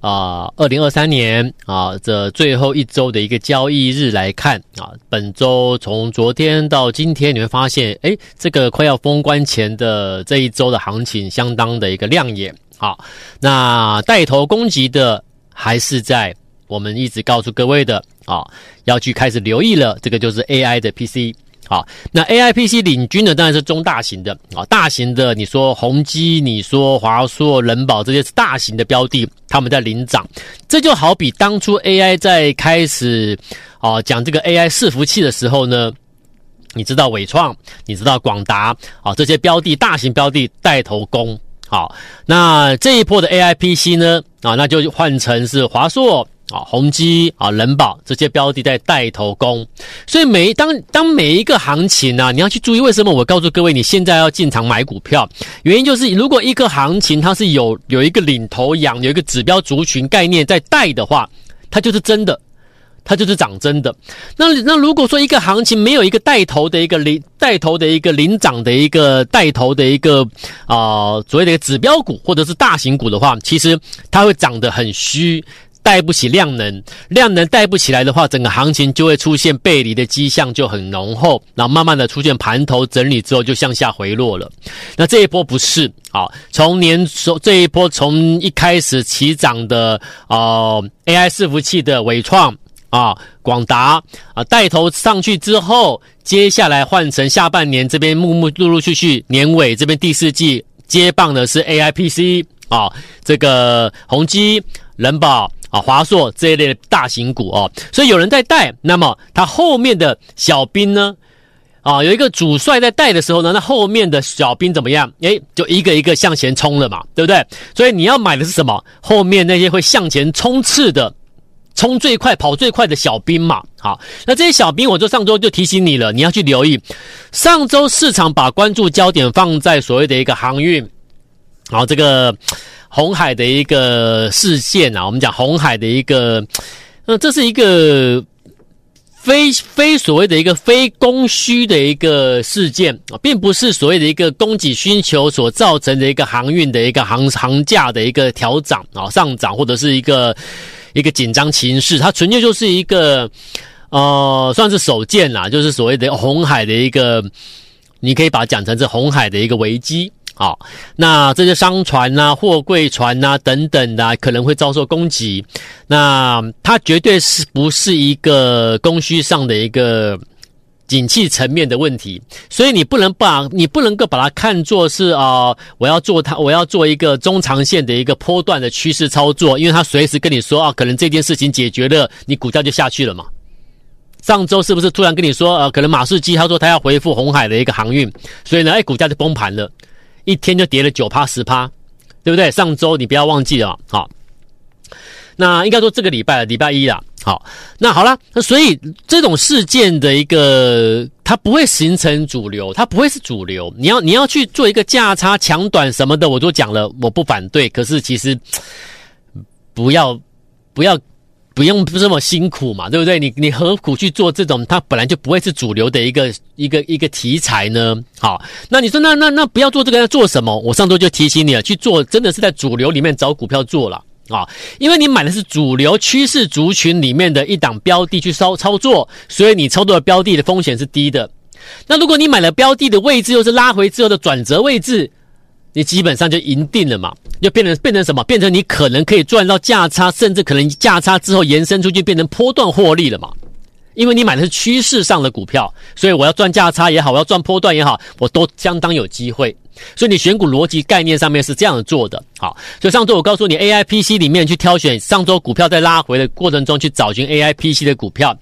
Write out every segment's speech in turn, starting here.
啊，二零二三年啊，这最后一周的一个交易日来看啊，本周从昨天到今天，你会发现，诶，这个快要封关前的这一周的行情相当的一个亮眼。好，那带头攻击的还是在我们一直告诉各位的啊，要去开始留意了，这个就是 AI 的 PC。好，那 AIPC 领军的当然是中大型的啊，大型的你说宏基，你说华硕、人保这些是大型的标的，他们在领涨。这就好比当初 AI 在开始啊讲这个 AI 伺服器的时候呢，你知道纬创，你知道广达啊这些标的，大型标的带头攻。好，那这一波的 AIPC 呢啊，那就换成是华硕。啊，宏基啊，人保这些标的在带头攻，所以每当当每一个行情啊，你要去注意为什么我告诉各位，你现在要进场买股票，原因就是如果一个行情它是有有一个领头羊，有一个指标族群概念在带的话，它就是真的，它就是涨真的。那那如果说一个行情没有一个带头的一个领带头的一个领涨的一个带头的一个啊、所谓的一个指标股或者是大型股的话，其实它会涨得很虚。带不起量能，量能带不起来的话，整个行情就会出现背离的迹象，就很浓厚。然后慢慢的出现盘头整理之后，就向下回落了。那这一波不是啊，从年这一波从一开始起涨的呃 AI 伺服器的伟创啊、广达啊带头上去之后，接下来换成下半年这边陆陆陆陆续续年尾这边第四季接棒的是 AIPC 啊，这个宏基人保。啊，华硕这一类的大型股哦，所以有人在带，那么他后面的小兵呢？啊，有一个主帅在带的时候呢，那后面的小兵怎么样？诶，就一个一个向前冲了嘛，对不对？所以你要买的是什么？后面那些会向前冲刺的、冲最快、跑最快的小兵嘛。好，那这些小兵，我就上周就提醒你了，你要去留意。上周市场把关注焦点放在所谓的一个航运，然后这个。红海的一个事件啊，我们讲红海的一个，那这是一个非非所谓的一个非供需的一个事件啊，并不是所谓的一个供给需求所造成的一个航运的一个航航价的一个调涨啊上涨，或者是一个一个紧张情势，它纯粹就是一个呃算是首见啦，就是所谓的红海的一个，你可以把它讲成是红海的一个危机。好，那这些商船呐、货柜船呐、等等的、可能会遭受攻击。那它绝对是不是一个供需上的一个景气层面的问题？所以你不能把你不能够把它看作是啊、呃，我要做它，我要做一个中长线的一个波段的趋势操作，因为它随时跟你说啊，可能这件事情解决了，你股价就下去了嘛。上周是不是突然跟你说，呃，可能马士基他说他要恢复红海的一个航运，所以呢，哎，股价就崩盘了。一天就跌了九趴十趴，对不对？上周你不要忘记了，好。那应该说这个礼拜礼拜一啦，好。那好了，那所以这种事件的一个，它不会形成主流，它不会是主流。你要你要去做一个价差抢短什么的，我都讲了，我不反对。可是其实不要不要。不用这么辛苦嘛，对不对？你你何苦去做这种？它本来就不会是主流的一个一个一个题材呢。好，那你说那那那不要做这个，要做什么？我上周就提醒你了，去做真的是在主流里面找股票做了啊，因为你买的是主流趋势族群里面的一档标的去操操作，所以你操作的标的的风险是低的。那如果你买了标的的位置又是拉回之后的转折位置，你基本上就赢定了嘛。就变成变成什么？变成你可能可以赚到价差，甚至可能价差之后延伸出去变成波段获利了嘛？因为你买的是趋势上的股票，所以我要赚价差也好，我要赚波段也好，我都相当有机会。所以你选股逻辑概念上面是这样做的。好，所以上周我告诉你，AIPC 里面去挑选上周股票在拉回的过程中去找寻 AIPC 的股票。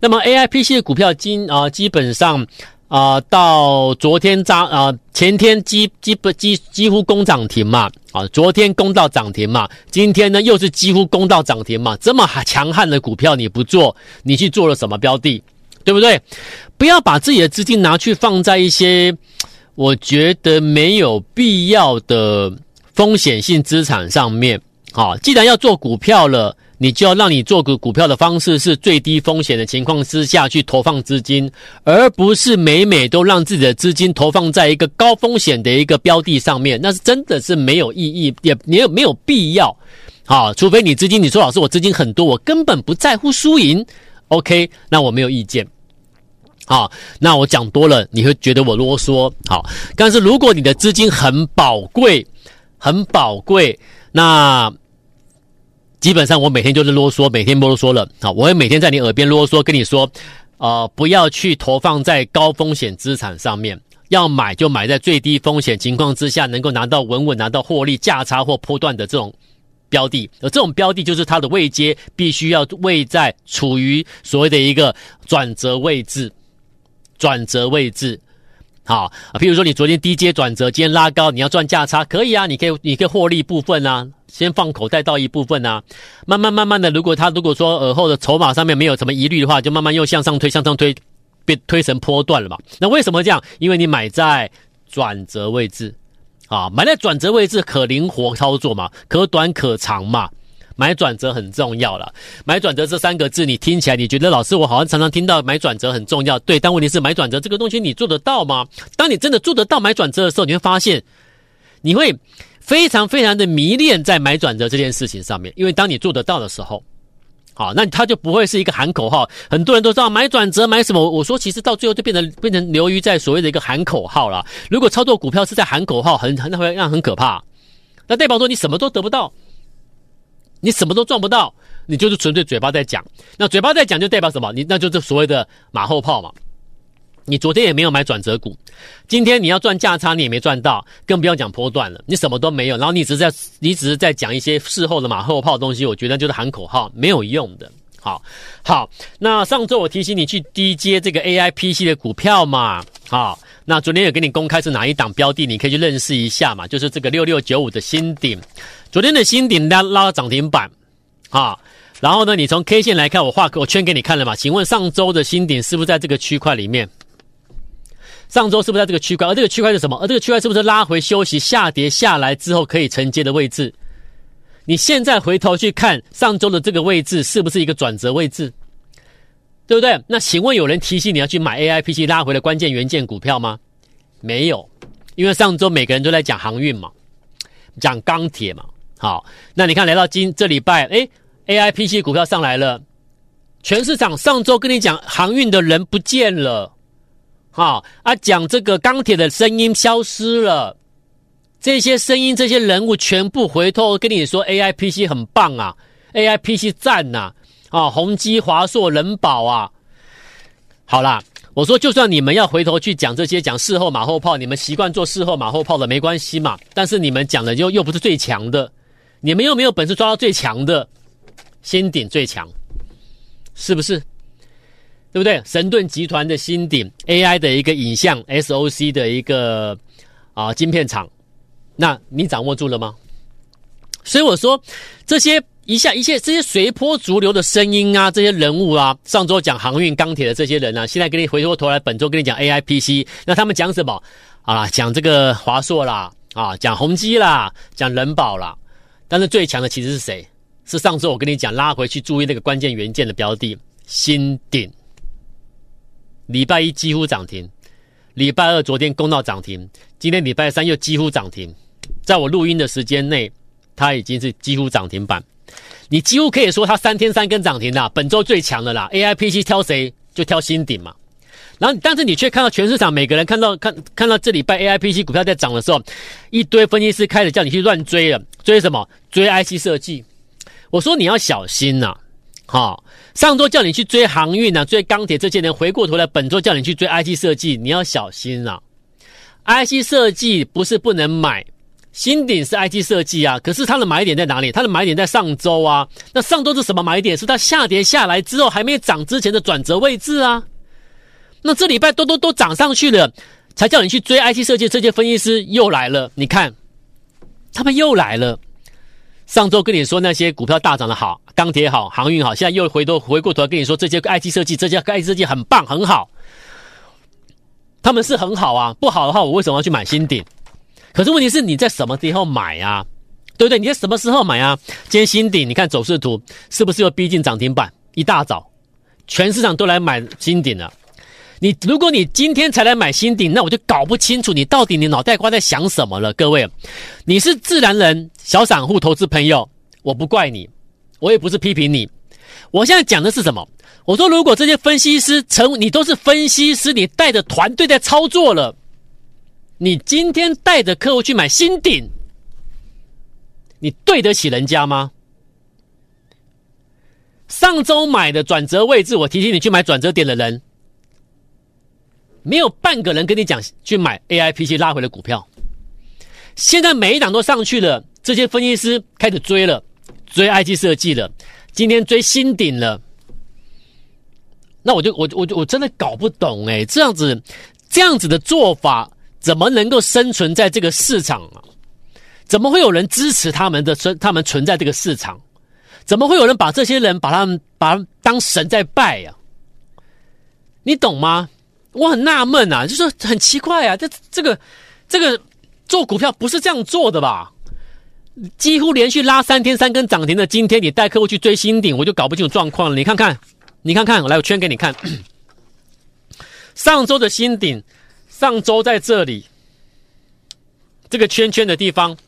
那么 AIPC 的股票今啊基本上。啊、到昨天涨啊、前天基基本几几乎攻涨停嘛，啊，昨天攻到涨停嘛，今天呢又是几乎攻到涨停嘛，这么强悍的股票你不做，你去做了什么标的？对不对？不要把自己的资金拿去放在一些我觉得没有必要的风险性资产上面。好，既然要做股票了，你就要让你做股股票的方式是最低风险的情况之下去投放资金，而不是每每都让自己的资金投放在一个高风险的一个标的上面，那是真的是没有意义，也没有没有必要。好，除非你资金，你说老师，我资金很多，我根本不在乎输赢。OK，那我没有意见。好，那我讲多了，你会觉得我啰嗦。好，但是如果你的资金很宝贵，很宝贵，那基本上我每天就是啰嗦，每天啰嗦了。好，我会每天在你耳边啰嗦，跟你说，呃，不要去投放在高风险资产上面，要买就买在最低风险情况之下，能够拿到稳稳拿到获利价差或波段的这种。标的，而这种标的就是它的位阶必须要位在处于所谓的一个转折位置，转折位置，好啊，譬如说你昨天低阶转折，今天拉高，你要赚价差，可以啊，你可以你可以获利部分啊，先放口袋到一部分啊，慢慢慢慢的，如果他如果说耳后的筹码上面没有什么疑虑的话，就慢慢又向上推，向上推，被推成波段了嘛。那为什么这样？因为你买在转折位置。啊，买在转折位置可灵活操作嘛，可短可长嘛，买转折很重要了。买转折这三个字，你听起来你觉得老师我好像常常听到买转折很重要，对，但问题是买转折这个东西你做得到吗？当你真的做得到买转折的时候，你会发现你会非常非常的迷恋在买转折这件事情上面，因为当你做得到的时候。好，那他就不会是一个喊口号，很多人都知道买转折买什么。我说，其实到最后就变成变成流于在所谓的一个喊口号了。如果操作股票是在喊口号，很很那会让很可怕。那代表说你什么都得不到，你什么都赚不到，你就是纯粹嘴巴在讲。那嘴巴在讲就代表什么？你那就是所谓的马后炮嘛。你昨天也没有买转折股，今天你要赚价差，你也没赚到，更不要讲波段了，你什么都没有。然后你只是在，你只是在讲一些事后的马后炮的东西，我觉得就是喊口号，没有用的。好，好，那上周我提醒你去低接这个 AIPC 的股票嘛，好，那昨天也给你公开是哪一档标的，你可以去认识一下嘛，就是这个六六九五的新顶，昨天的新顶拉拉涨停板，啊，然后呢，你从 K 线来看，我画我圈给你看了嘛，请问上周的新顶是不是在这个区块里面？上周是不是在这个区块？而这个区块是什么？而这个区块是不是拉回休息、下跌下来之后可以承接的位置？你现在回头去看上周的这个位置，是不是一个转折位置？对不对？那请问有人提醒你要去买 AIPC 拉回的关键元件股票吗？没有，因为上周每个人都在讲航运嘛，讲钢铁嘛。好，那你看来到今这礼拜，诶 AIPC 股票上来了，全市场上周跟你讲航运的人不见了。好啊，讲这个钢铁的声音消失了，这些声音、这些人物全部回头跟你说，AIPC 很棒啊，AIPC 赞呐，啊宏基、华硕、人保啊，好啦，我说就算你们要回头去讲这些，讲事后马后炮，你们习惯做事后马后炮的没关系嘛，但是你们讲的又又不是最强的，你们又没有本事抓到最强的，新鼎最强，是不是？对不对？神盾集团的新鼎 AI 的一个影像 SOC 的一个啊晶片厂，那你掌握住了吗？所以我说这些一下一切这些随波逐流的声音啊，这些人物啊，上周讲航运钢铁的这些人啊，现在给你回过头来，本周跟你讲 AIPC，那他们讲什么啊？讲这个华硕啦，啊，讲宏基啦，讲人保啦，但是最强的其实是谁？是上周我跟你讲拉回去注意那个关键元件的标的新鼎。礼拜一几乎涨停，礼拜二昨天攻到涨停，今天礼拜三又几乎涨停。在我录音的时间内，它已经是几乎涨停板。你几乎可以说它三天三根涨停啦，本周最强的啦。AIPC 挑谁就挑新顶嘛。然后，但是你却看到全市场每个人看到看看到这礼拜 AIPC 股票在涨的时候，一堆分析师开始叫你去乱追了，追什么？追 IC 设计。我说你要小心呐、啊。好，上周叫你去追航运啊，追钢铁这些人，回过头来，本周叫你去追 IC 设计，你要小心啊！IC 设计不是不能买，新鼎是 IT 设计啊，可是它的买点在哪里？它的买点在上周啊。那上周是什么买点？是它下跌下来之后还没涨之前的转折位置啊。那这礼拜都都都涨上去了，才叫你去追 IT 设计，这些分析师又来了，你看，他们又来了。上周跟你说那些股票大涨的好，钢铁好，航运好，现在又回头回过头来跟你说这些 IT 设计，这些 IT 设计很棒很好，他们是很好啊，不好的话我为什么要去买新鼎？可是问题是你在什么时候买啊？对不对？你在什么时候买啊？今天新鼎，你看走势图是不是又逼近涨停板？一大早，全市场都来买新鼎了。你如果你今天才来买新鼎，那我就搞不清楚你到底你脑袋瓜在想什么了。各位，你是自然人、小散户、投资朋友，我不怪你，我也不是批评你。我现在讲的是什么？我说，如果这些分析师成，你都是分析师，你带着团队在操作了。你今天带着客户去买新鼎，你对得起人家吗？上周买的转折位置，我提醒你去买转折点的人，没有半个人跟你讲去买 AIPC 拉回的股票。现在每一档都上去了，这些分析师开始追了，追 IC 设计了，今天追新鼎了。那我就我我我真的搞不懂哎，这样子这样子的做法。怎么能够生存在这个市场啊？怎么会有人支持他们的存？他们存在这个市场？怎么会有人把这些人把他们把他们当神在拜呀？你懂吗？我很纳闷啊，就是很奇怪啊，这这个这个做股票不是这样做的吧？几乎连续拉三天三根涨停的，今天你带客户去追新顶，我就搞不清楚状况了。你看看，你看看，我来我圈给你看，上周的新顶。上周在这里，这个圈圈的地方，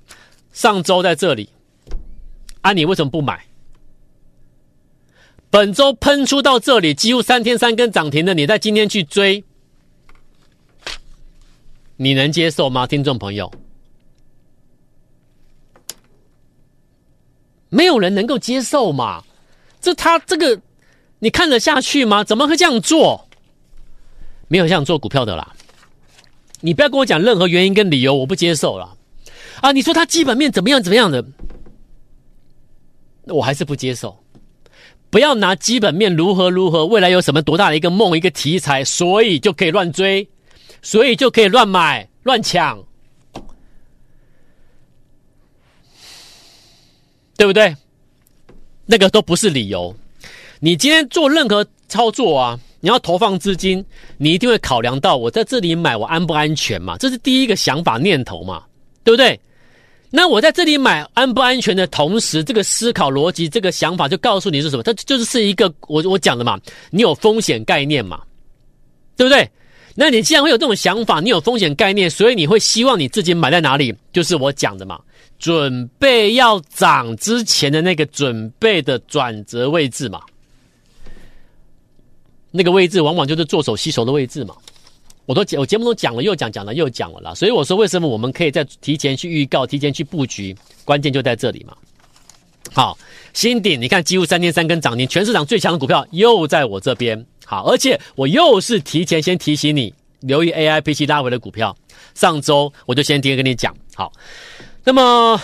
上周在这里，啊，你为什么不买？本周喷出到这里，几乎三天三根涨停的，你在今天去追，你能接受吗？听众朋友，没有人能够接受嘛？这他这个，你看得下去吗？怎么会这样做？没有这样做股票的啦。你不要跟我讲任何原因跟理由，我不接受了。啊，你说他基本面怎么样怎么样的，我还是不接受。不要拿基本面如何如何，未来有什么多大的一个梦一个题材，所以就可以乱追，所以就可以乱买乱抢，对不对？那个都不是理由。你今天做任何操作啊。你要投放资金，你一定会考量到我在这里买，我安不安全嘛？这是第一个想法念头嘛，对不对？那我在这里买安不安全的同时，这个思考逻辑，这个想法就告诉你是什么？它就是是一个我我讲的嘛，你有风险概念嘛，对不对？那你既然会有这种想法，你有风险概念，所以你会希望你自己买在哪里？就是我讲的嘛，准备要涨之前的那个准备的转折位置嘛。那个位置往往就是做手吸手的位置嘛，我都，我节目都讲了，又讲，讲了又讲了啦。所以我说，为什么我们可以在提前去预告、提前去布局？关键就在这里嘛。好，新鼎，你看几乎三天三根涨停，全市场最强的股票又在我这边。好，而且我又是提前先提醒你留意 AIPC 拉回的股票。上周我就先提前跟你讲。好，那么。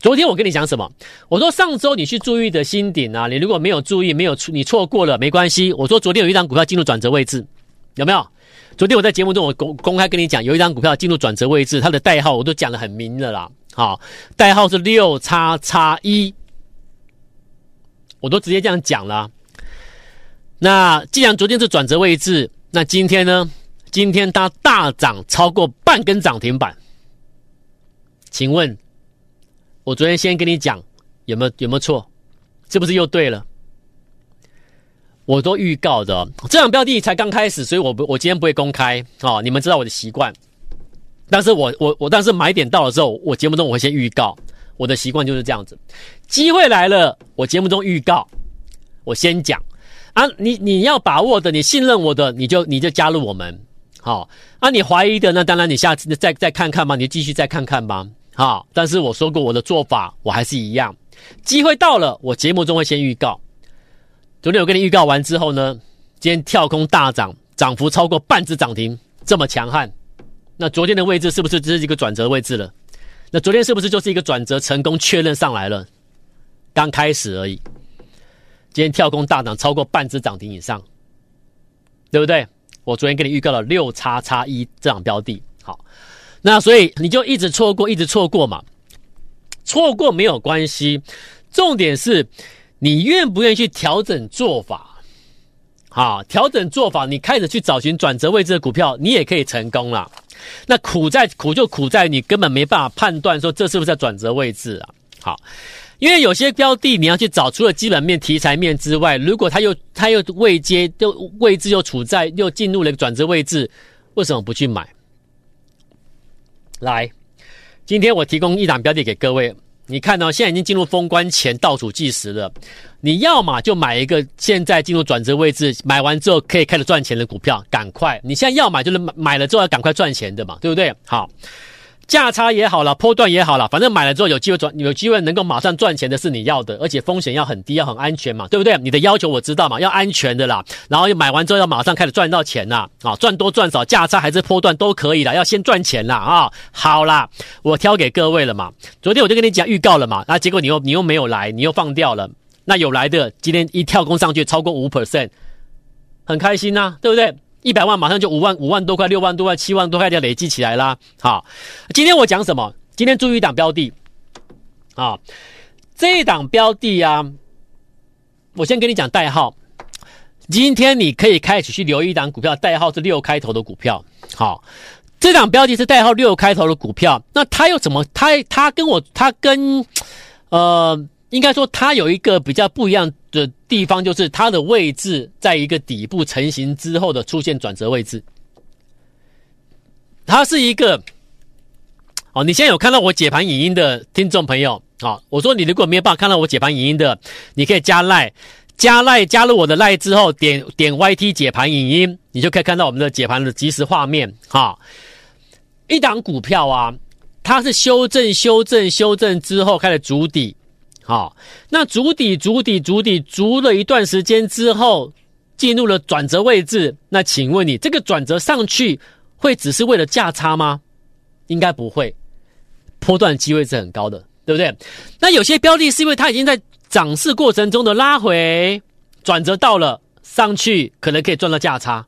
昨天我跟你讲什么？我说上周你去注意的新顶啊，你如果没有注意，没有你错过了没关系。我说昨天有一张股票进入转折位置，有没有？昨天我在节目中我公公开跟你讲，有一张股票进入转折位置，它的代号我都讲得很明了啦。好，代号是六叉叉一，我都直接这样讲了。那既然昨天是转折位置，那今天呢？今天它大涨超过半根涨停板，请问？我昨天先跟你讲，有没有有没有错？是不是又对了？我都预告的，这场标的才刚开始，所以我不我今天不会公开哦。你们知道我的习惯，但是我我我但是买点到了之后，我节目中我会先预告，我的习惯就是这样子。机会来了，我节目中预告，我先讲啊。你你要把握的，你信任我的，你就你就加入我们，好啊。你怀疑的，那当然你下次再再看看吧，你继续再看看吧。好，但是我说过我的做法，我还是一样。机会到了，我节目中会先预告。昨天我跟你预告完之后呢，今天跳空大涨，涨幅超过半只涨停，这么强悍。那昨天的位置是不是只是一个转折位置了？那昨天是不是就是一个转折成功确认上来了？刚开始而已。今天跳空大涨超过半只涨停以上，对不对？我昨天给你预告了六叉叉一这档标的，那所以你就一直错过，一直错过嘛，错过没有关系，重点是你愿不愿意去调整做法。好，调整做法，你开始去找寻转折位置的股票，你也可以成功了。那苦在苦就苦在你根本没办法判断说这是不是在转折位置啊。好，因为有些标的你要去找，除了基本面、题材面之外，如果它又它又未接又位置又处在又进入了一个转折位置，为什么不去买？来，今天我提供一档标的给各位。你看到、现在已经进入封关前倒数计时了，你要么就买一个现在进入转折位置，买完之后可以开始赚钱的股票，赶快！你现在要买就是买买了之后要赶快赚钱的嘛，对不对？好。价差也好了，波段也好了，反正买了之后有机会赚，有机会能够马上赚钱的是你要的，而且风险要很低，要很安全嘛，对不对？你的要求我知道嘛，要安全的啦。然后又买完之后要马上开始赚到钱啦，啊，赚多赚少，价差还是波段都可以啦，要先赚钱啦啊。好啦，我挑给各位了嘛。昨天我就跟你讲预告了嘛，那结果你又你又没有来，你又放掉了。那有来的今天一跳空上去超过五 percent，很开心呐，对不对？一百万马上就五万五万多块六万多块七万多块就累积起来啦。好，今天我讲什么？今天注意一档标的啊，这一档标的啊，我先跟你讲代号。今天你可以开始去留意一档股票，代号是六开头的股票。好，这档标的是代号六开头的股票，那它又怎么？它它跟我它跟呃。应该说，它有一个比较不一样的地方，就是它的位置在一个底部成型之后的出现转折位置。它是一个，哦，你现在有看到我解盘影音的听众朋友，啊，我说你如果没有办法看到我解盘影音的，你可以加赖，加赖加入我的赖之后，点点 YT 解盘影音，你就可以看到我们的解盘的即时画面，哈。一档股票啊，它是修正、修正、修正之后开始筑底。好，那足底、足底、足底，足了一段时间之后，进入了转折位置。那请问你，这个转折上去会只是为了价差吗？应该不会，波段机会是很高的，对不对？那有些标的是因为它已经在涨势过程中的拉回，转折到了上去，可能可以赚到价差，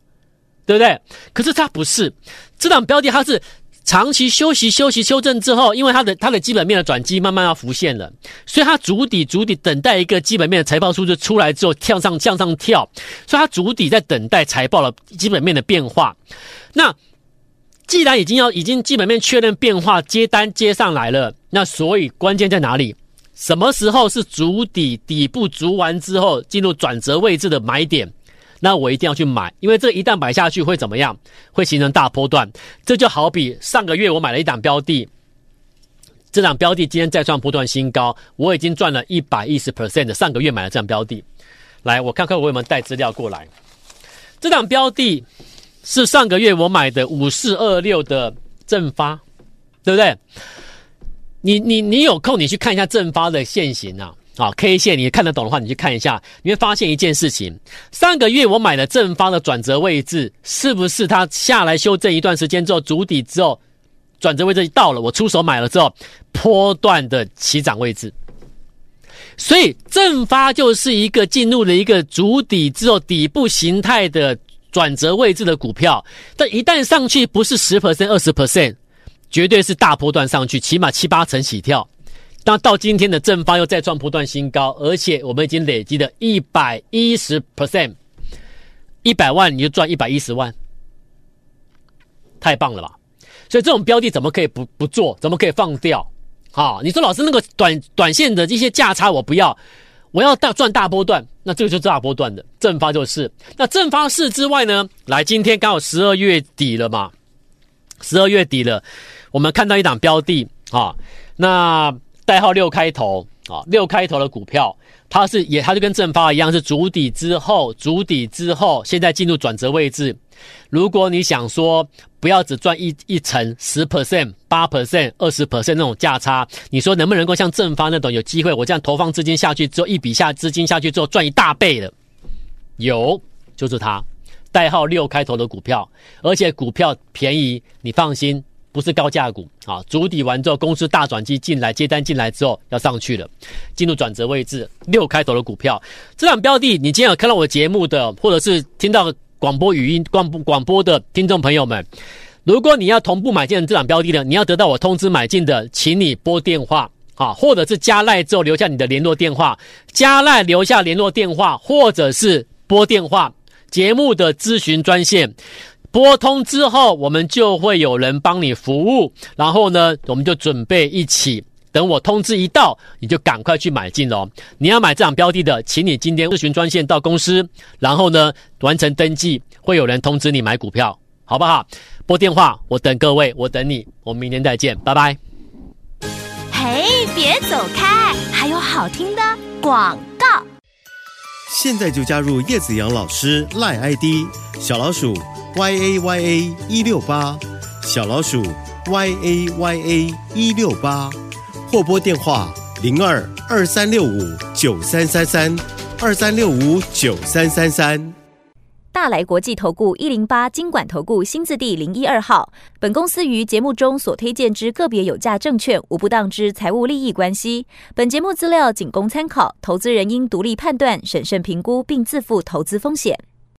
对不对？可是它不是，这档标的它是。长期休息、休息、修正之后，因为它的它的基本面的转机慢慢要浮现了，所以它筑底、筑底，等待一个基本面的财报数字出来之后，跳上向上跳，所以它筑底在等待财报的基本面的变化。那既然已经要已经基本面确认变化，接单接上来了，那所以关键在哪里？什么时候是筑底底部足完之后进入转折位置的买点？那我一定要去买，因为这一旦买下去会怎么样？会形成大波段。这就好比上个月我买了一档标的，这档标的今天再创波段新高，我已经赚了一百一十 percent 的。上个月买了这档标的，来，我看看我有没有带资料过来。这档标的是上个月我买的五四二六的正发，对不对？你你你有空你去看一下正发的线型啊。啊，K 线你看得懂的话，你去看一下，你会发现一件事情：上个月我买的正方的转折位置，是不是它下来修正一段时间之后足底之后，转折位置到了，我出手买了之后，波段的起涨位置。所以正发就是一个进入了一个足底之后底部形态的转折位置的股票，但一旦上去不是十 percent、二十 percent，绝对是大波段上去，起码七八成起跳。那到今天的正方又再创波段新高，而且我们已经累积了一百一十 percent，一百万你就赚一百一十万，太棒了吧！所以这种标的怎么可以不不做？怎么可以放掉？好，你说老师那个短短线的这些价差我不要，我要大赚大波段，那这个就是大波段的正发就是。那正发是之外呢？来，今天刚好十二月底了嘛，十二月底了，我们看到一档标的啊，那。代号六开头啊，六开头的股票，它是也，它就跟正发一样，是主底之后，主底之后，现在进入转折位置。如果你想说不要只赚一一成十 percent、八 percent、二十 percent 那种价差，你说能不能够像正发那种有机会？我这样投放资金下去之后，一笔下资金下去之后赚一大倍的，有，就是它，代号六开头的股票，而且股票便宜，你放心。不是高价股啊，筑底完之后，公司大转机进来接单进来之后要上去了，进入转折位置，六开头的股票，这档标的，你今天有看到我节目的，或者是听到广播语音广播广播的听众朋友们，如果你要同步买进这档标的的，你要得到我通知买进的，请你拨电话啊，或者是加赖之后留下你的联络电话，加赖留下联络电话，或者是拨电话节目的咨询专线，拨通之后，我们就会有人帮你服务，然后呢，我们就准备一起。等我通知一到，你就赶快去买进哦。你要买这档标的的，请你今天咨询专线到公司，然后呢，完成登记，会有人通知你买股票，好不好？拨电话，我等各位，我等你，我们明天再见，拜拜。嘿，别走开，还有好听的广告。现在就加入叶子阳老师赖 ID 小老鼠 y a y a 一六八小老鼠 y a y a 一六八。或拨电话零二二三六五九三三三二三六五九三三三。大来国际投顾一零八金管投顾新字第零一二号。本公司于节目中所推荐之个别有价证券无不当之财务利益关系。本节目资料仅供参考，投资人应独立判断、审慎评估并自负投资风险。